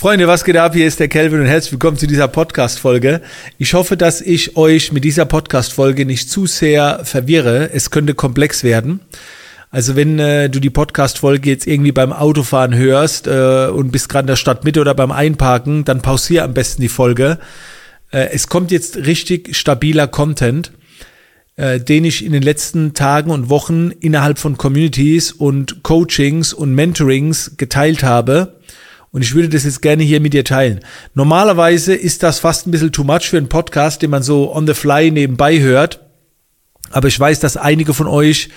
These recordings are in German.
Freunde, was geht ab? Hier ist der Kelvin und herzlich willkommen zu dieser Podcast-Folge. Ich hoffe, dass ich euch mit dieser Podcast-Folge nicht zu sehr verwirre. Es könnte komplex werden. Also wenn äh, du die Podcast-Folge jetzt irgendwie beim Autofahren hörst äh, und bist gerade in der Stadtmitte oder beim Einparken, dann pausier am besten die Folge. Äh, es kommt jetzt richtig stabiler Content, äh, den ich in den letzten Tagen und Wochen innerhalb von Communities und Coachings und Mentorings geteilt habe und ich würde das jetzt gerne hier mit dir teilen. Normalerweise ist das fast ein bisschen too much für einen Podcast, den man so on the fly nebenbei hört. Aber ich weiß, dass einige von euch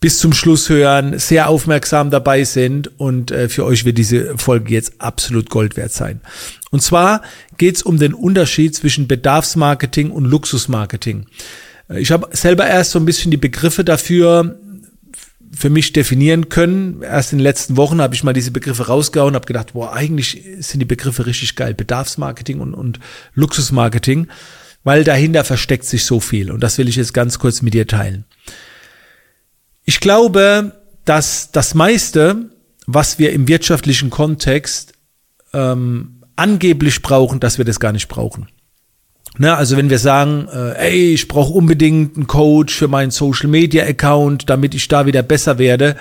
bis zum Schluss hören, sehr aufmerksam dabei sind und äh, für euch wird diese Folge jetzt absolut Gold wert sein. Und zwar geht es um den Unterschied zwischen Bedarfsmarketing und Luxusmarketing. Äh, ich habe selber erst so ein bisschen die Begriffe dafür für mich definieren können. Erst in den letzten Wochen habe ich mal diese Begriffe rausgehauen, habe gedacht, boah, eigentlich sind die Begriffe richtig geil. Bedarfsmarketing und, und Luxusmarketing, weil dahinter versteckt sich so viel. Und das will ich jetzt ganz kurz mit dir teilen. Ich glaube, dass das meiste, was wir im wirtschaftlichen Kontext ähm, angeblich brauchen, dass wir das gar nicht brauchen. Ne, also wenn wir sagen, äh, ey, ich brauche unbedingt einen Coach für meinen Social Media Account, damit ich da wieder besser werde,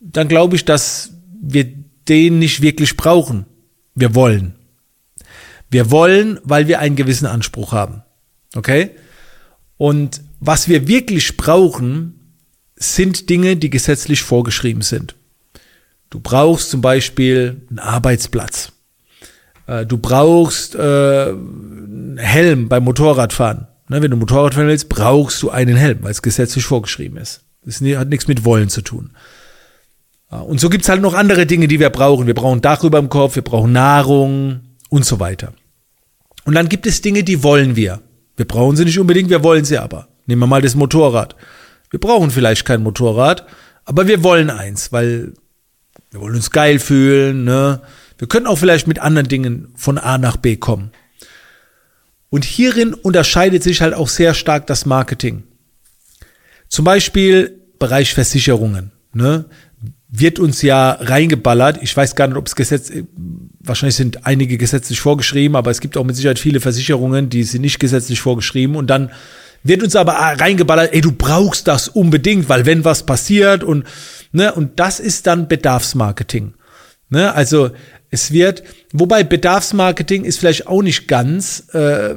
dann glaube ich, dass wir den nicht wirklich brauchen. Wir wollen. Wir wollen, weil wir einen gewissen Anspruch haben. Okay? Und was wir wirklich brauchen, sind Dinge, die gesetzlich vorgeschrieben sind. Du brauchst zum Beispiel einen Arbeitsplatz. Äh, du brauchst äh, Helm beim Motorradfahren. Ne, wenn du Motorrad fahren willst, brauchst du einen Helm, weil es gesetzlich vorgeschrieben ist. Das hat nichts mit Wollen zu tun. Und so gibt's halt noch andere Dinge, die wir brauchen. Wir brauchen Dach über dem Kopf, wir brauchen Nahrung und so weiter. Und dann gibt es Dinge, die wollen wir. Wir brauchen sie nicht unbedingt, wir wollen sie aber. Nehmen wir mal das Motorrad. Wir brauchen vielleicht kein Motorrad, aber wir wollen eins, weil wir wollen uns geil fühlen. Ne? Wir können auch vielleicht mit anderen Dingen von A nach B kommen. Und hierin unterscheidet sich halt auch sehr stark das Marketing. Zum Beispiel Bereich Versicherungen. Ne? Wird uns ja reingeballert. Ich weiß gar nicht, ob es Gesetz, wahrscheinlich sind einige gesetzlich vorgeschrieben, aber es gibt auch mit Sicherheit viele Versicherungen, die sind nicht gesetzlich vorgeschrieben. Und dann wird uns aber reingeballert, ey, du brauchst das unbedingt, weil wenn was passiert und, ne, und das ist dann Bedarfsmarketing. Ne, also es wird, wobei Bedarfsmarketing ist vielleicht auch nicht ganz äh,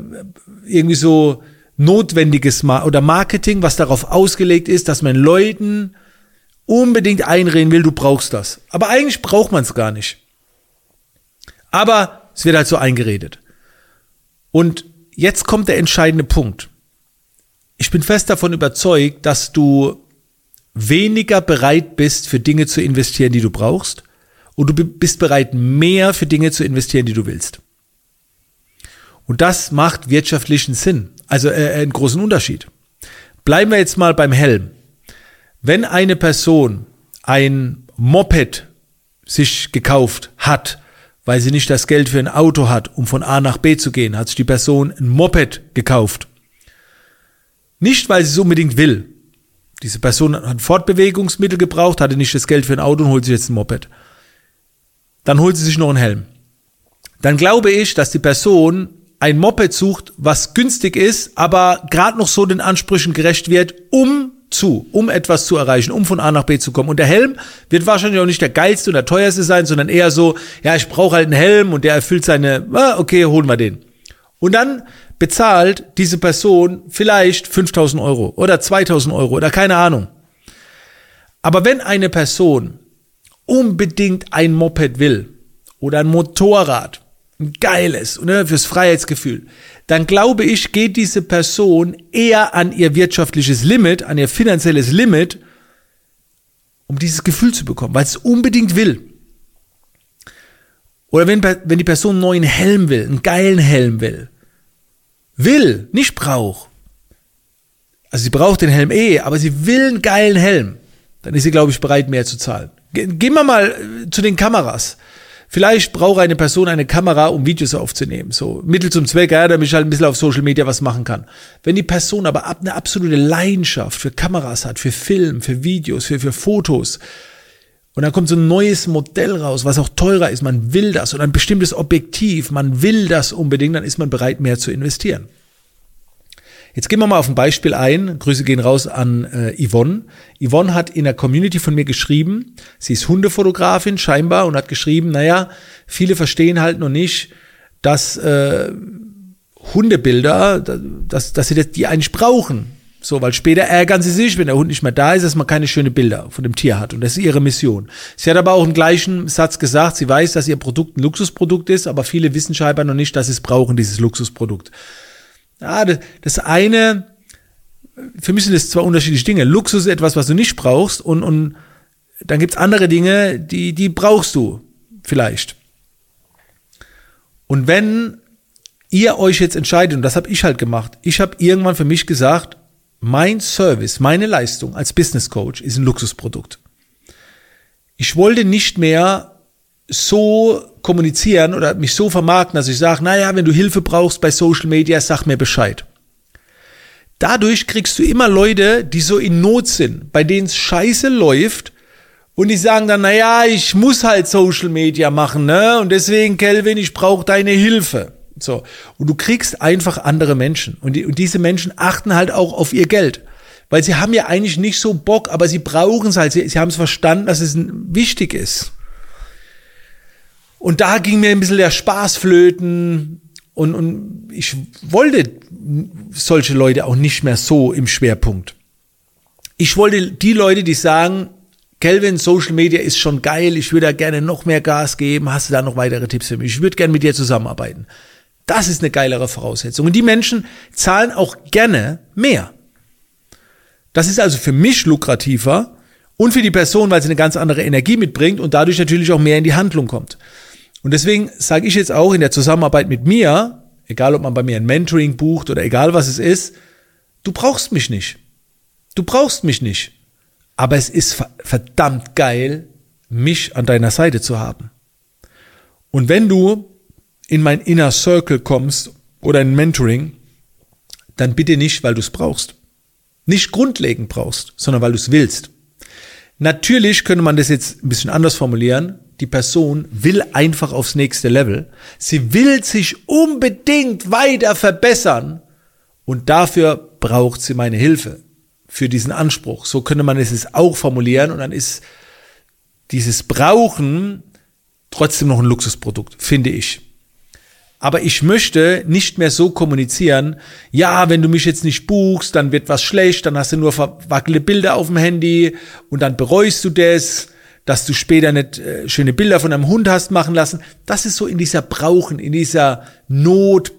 irgendwie so notwendiges Mar oder Marketing, was darauf ausgelegt ist, dass man Leuten unbedingt einreden will, du brauchst das. Aber eigentlich braucht man es gar nicht. Aber es wird halt so eingeredet. Und jetzt kommt der entscheidende Punkt. Ich bin fest davon überzeugt, dass du weniger bereit bist, für Dinge zu investieren, die du brauchst, und du bist bereit, mehr für Dinge zu investieren, die du willst. Und das macht wirtschaftlichen Sinn, also äh, einen großen Unterschied. Bleiben wir jetzt mal beim Helm. Wenn eine Person ein Moped sich gekauft hat, weil sie nicht das Geld für ein Auto hat, um von A nach B zu gehen, hat sich die Person ein Moped gekauft. Nicht, weil sie es unbedingt will. Diese Person hat Fortbewegungsmittel gebraucht, hatte nicht das Geld für ein Auto und holt sich jetzt ein Moped dann holt sie sich noch einen Helm. Dann glaube ich, dass die Person ein Moped sucht, was günstig ist, aber gerade noch so den Ansprüchen gerecht wird, um zu, um etwas zu erreichen, um von A nach B zu kommen. Und der Helm wird wahrscheinlich auch nicht der geilste und der teuerste sein, sondern eher so, ja, ich brauche halt einen Helm und der erfüllt seine, ah, okay, holen wir den. Und dann bezahlt diese Person vielleicht 5000 Euro oder 2000 Euro oder keine Ahnung. Aber wenn eine Person unbedingt ein Moped will oder ein Motorrad, ein geiles, ne, fürs Freiheitsgefühl, dann glaube ich, geht diese Person eher an ihr wirtschaftliches Limit, an ihr finanzielles Limit, um dieses Gefühl zu bekommen, weil es unbedingt will. Oder wenn, wenn die Person einen neuen Helm will, einen geilen Helm will. Will, nicht braucht. Also sie braucht den Helm eh, aber sie will einen geilen Helm. Dann ist sie, glaube ich, bereit, mehr zu zahlen. Gehen wir mal äh, zu den Kameras. Vielleicht braucht eine Person eine Kamera, um Videos aufzunehmen. So Mittel zum Zweck, ja, damit ich halt ein bisschen auf Social Media was machen kann. Wenn die Person aber eine absolute Leidenschaft für Kameras hat, für Film, für Videos, für, für Fotos Und dann kommt so ein neues Modell raus, was auch teurer ist. Man will das oder ein bestimmtes Objektiv. Man will das unbedingt. Dann ist man bereit, mehr zu investieren. Jetzt gehen wir mal auf ein Beispiel ein. Grüße gehen raus an äh, Yvonne. Yvonne hat in der Community von mir geschrieben, sie ist Hundefotografin scheinbar und hat geschrieben, naja, viele verstehen halt noch nicht, dass äh, Hundebilder, dass, dass sie das, die eigentlich brauchen. So, weil später ärgern sie sich, wenn der Hund nicht mehr da ist, dass man keine schönen Bilder von dem Tier hat. Und das ist ihre Mission. Sie hat aber auch im gleichen Satz gesagt, sie weiß, dass ihr Produkt ein Luxusprodukt ist, aber viele wissen scheinbar noch nicht, dass sie es brauchen, dieses Luxusprodukt. Ja, das eine, für mich sind das zwei unterschiedliche Dinge. Luxus ist etwas, was du nicht brauchst und, und dann gibt's andere Dinge, die, die brauchst du vielleicht. Und wenn ihr euch jetzt entscheidet, und das habe ich halt gemacht, ich habe irgendwann für mich gesagt, mein Service, meine Leistung als Business Coach ist ein Luxusprodukt. Ich wollte nicht mehr so kommunizieren oder mich so vermarkten, dass ich sage, naja, wenn du Hilfe brauchst bei Social Media, sag mir Bescheid. Dadurch kriegst du immer Leute, die so in Not sind, bei denen es scheiße läuft und die sagen dann, naja, ich muss halt Social Media machen, ne? Und deswegen, Kelvin, ich brauche deine Hilfe. So. Und du kriegst einfach andere Menschen. Und, die, und diese Menschen achten halt auch auf ihr Geld. Weil sie haben ja eigentlich nicht so Bock, aber sie brauchen es halt. Sie, sie haben es verstanden, dass es wichtig ist. Und da ging mir ein bisschen der Spaß flöten. Und, und ich wollte solche Leute auch nicht mehr so im Schwerpunkt. Ich wollte die Leute, die sagen, Kelvin, Social Media ist schon geil, ich würde da gerne noch mehr Gas geben, hast du da noch weitere Tipps für mich? Ich würde gerne mit dir zusammenarbeiten. Das ist eine geilere Voraussetzung. Und die Menschen zahlen auch gerne mehr. Das ist also für mich lukrativer und für die Person, weil sie eine ganz andere Energie mitbringt und dadurch natürlich auch mehr in die Handlung kommt. Und deswegen sage ich jetzt auch in der Zusammenarbeit mit mir, egal ob man bei mir ein Mentoring bucht oder egal was es ist, du brauchst mich nicht. Du brauchst mich nicht. Aber es ist verdammt geil, mich an deiner Seite zu haben. Und wenn du in mein Inner Circle kommst oder in Mentoring, dann bitte nicht, weil du es brauchst. Nicht grundlegend brauchst, sondern weil du es willst. Natürlich könnte man das jetzt ein bisschen anders formulieren die Person will einfach aufs nächste Level. Sie will sich unbedingt weiter verbessern und dafür braucht sie meine Hilfe für diesen Anspruch. So könnte man es auch formulieren und dann ist dieses Brauchen trotzdem noch ein Luxusprodukt, finde ich. Aber ich möchte nicht mehr so kommunizieren, ja, wenn du mich jetzt nicht buchst, dann wird was schlecht, dann hast du nur verwackelte Bilder auf dem Handy und dann bereust du das dass du später nicht äh, schöne Bilder von einem Hund hast machen lassen. Das ist so in dieser Brauchen, in dieser Not.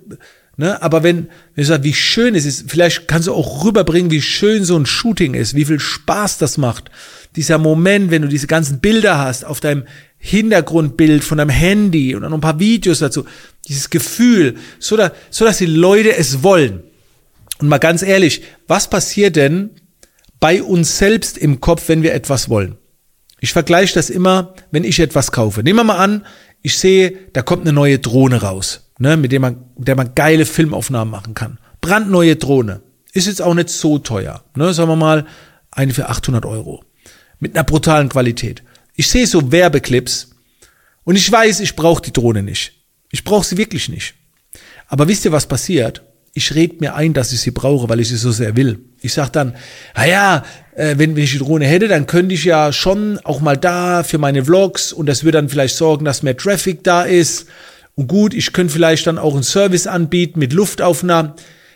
Ne? Aber wenn, wenn du sagst, wie schön es ist, vielleicht kannst du auch rüberbringen, wie schön so ein Shooting ist, wie viel Spaß das macht. Dieser Moment, wenn du diese ganzen Bilder hast auf deinem Hintergrundbild von deinem Handy und dann ein paar Videos dazu, dieses Gefühl, so, da, so dass die Leute es wollen. Und mal ganz ehrlich, was passiert denn bei uns selbst im Kopf, wenn wir etwas wollen? Ich vergleiche das immer, wenn ich etwas kaufe. Nehmen wir mal an, ich sehe, da kommt eine neue Drohne raus, ne, mit der man, mit der man geile Filmaufnahmen machen kann. Brandneue Drohne. Ist jetzt auch nicht so teuer. Ne, sagen wir mal, eine für 800 Euro. Mit einer brutalen Qualität. Ich sehe so Werbeclips und ich weiß, ich brauche die Drohne nicht. Ich brauche sie wirklich nicht. Aber wisst ihr, was passiert? Ich rede mir ein, dass ich sie brauche, weil ich sie so sehr will. Ich sag dann, naja, äh, wenn, wenn ich die Drohne hätte, dann könnte ich ja schon auch mal da für meine Vlogs und das würde dann vielleicht sorgen, dass mehr Traffic da ist. Und gut, ich könnte vielleicht dann auch einen Service anbieten mit Luftaufnahmen.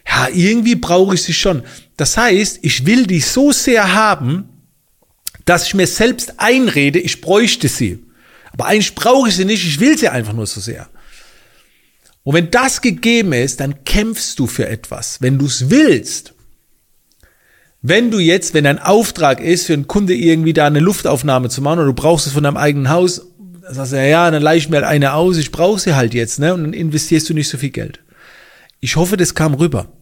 Ja, irgendwie brauche ich sie schon. Das heißt, ich will die so sehr haben, dass ich mir selbst einrede, ich bräuchte sie. Aber eigentlich brauche ich sie nicht, ich will sie einfach nur so sehr. Und wenn das gegeben ist, dann kämpfst du für etwas, wenn du es willst. Wenn du jetzt, wenn dein Auftrag ist, für einen Kunde irgendwie da eine Luftaufnahme zu machen oder du brauchst es von deinem eigenen Haus, dann sagst du, ja, ja, dann leih ich mir halt eine aus, ich brauche sie halt jetzt, ne? Und dann investierst du nicht so viel Geld. Ich hoffe, das kam rüber.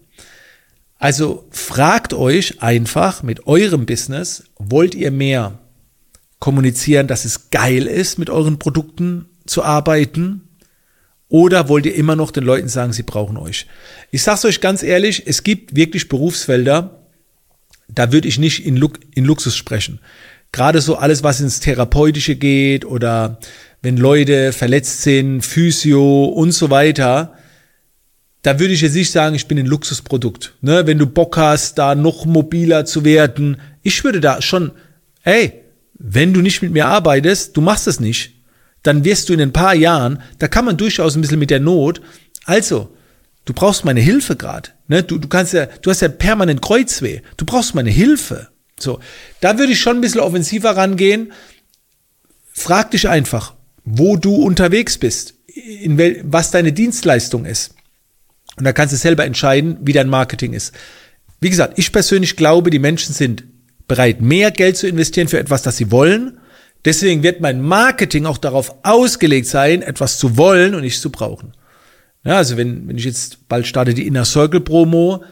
Also fragt euch einfach mit eurem Business, wollt ihr mehr kommunizieren, dass es geil ist, mit euren Produkten zu arbeiten? Oder wollt ihr immer noch den Leuten sagen, sie brauchen euch? Ich sag's euch ganz ehrlich, es gibt wirklich Berufsfelder, da würde ich nicht in, Lu in Luxus sprechen. Gerade so alles, was ins Therapeutische geht oder wenn Leute verletzt sind, Physio und so weiter, da würde ich jetzt nicht sagen, ich bin ein Luxusprodukt. Ne? Wenn du Bock hast, da noch mobiler zu werden, ich würde da schon, ey, wenn du nicht mit mir arbeitest, du machst es nicht, dann wirst du in ein paar Jahren, da kann man durchaus ein bisschen mit der Not, also, du brauchst meine Hilfe gerade. Ne? Du, du kannst ja, du hast ja permanent Kreuzweh. Du brauchst meine Hilfe. So, da würde ich schon ein bisschen offensiver rangehen. Frag dich einfach, wo du unterwegs bist, in wel, was deine Dienstleistung ist. Und da kannst du selber entscheiden, wie dein Marketing ist. Wie gesagt, ich persönlich glaube, die Menschen sind bereit, mehr Geld zu investieren für etwas, das sie wollen. Deswegen wird mein Marketing auch darauf ausgelegt sein, etwas zu wollen und nicht zu brauchen. Ja, also wenn, wenn ich jetzt bald starte die Inner Circle Promo,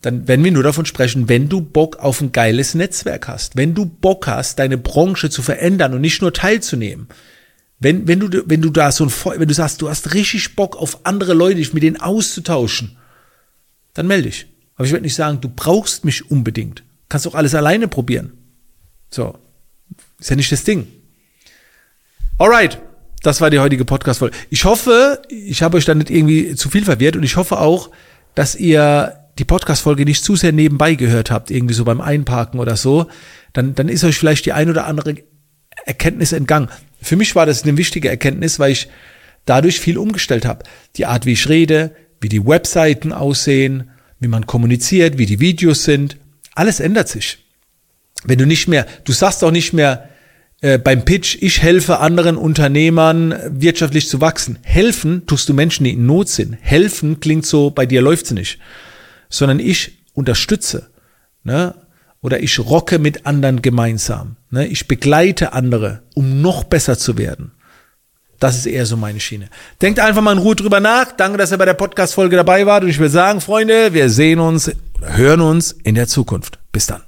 dann werden wir nur davon sprechen, wenn du Bock auf ein geiles Netzwerk hast, wenn du Bock hast, deine Branche zu verändern und nicht nur teilzunehmen. Wenn, wenn du, wenn du da so ein, wenn du sagst, du hast richtig Bock auf andere Leute, dich mit denen auszutauschen, dann melde dich. Aber ich werde nicht sagen, du brauchst mich unbedingt. Kannst auch alles alleine probieren. So. Ist ja nicht das Ding. Alright. Das war die heutige Podcast-Folge. Ich hoffe, ich habe euch da nicht irgendwie zu viel verwirrt und ich hoffe auch, dass ihr die Podcast-Folge nicht zu sehr nebenbei gehört habt, irgendwie so beim Einparken oder so, dann, dann ist euch vielleicht die ein oder andere Erkenntnis entgangen. Für mich war das eine wichtige Erkenntnis, weil ich dadurch viel umgestellt habe. Die Art, wie ich rede, wie die Webseiten aussehen, wie man kommuniziert, wie die Videos sind, alles ändert sich. Wenn du nicht mehr, du sagst auch nicht mehr äh, beim Pitch, ich helfe anderen Unternehmern wirtschaftlich zu wachsen. Helfen tust du Menschen, die in Not sind. Helfen klingt so, bei dir läuft's nicht sondern ich unterstütze. Ne? Oder ich rocke mit anderen gemeinsam. Ne? Ich begleite andere, um noch besser zu werden. Das ist eher so meine Schiene. Denkt einfach mal in Ruhe drüber nach. Danke, dass ihr bei der Podcast-Folge dabei wart. Und ich will sagen, Freunde, wir sehen uns oder hören uns in der Zukunft. Bis dann.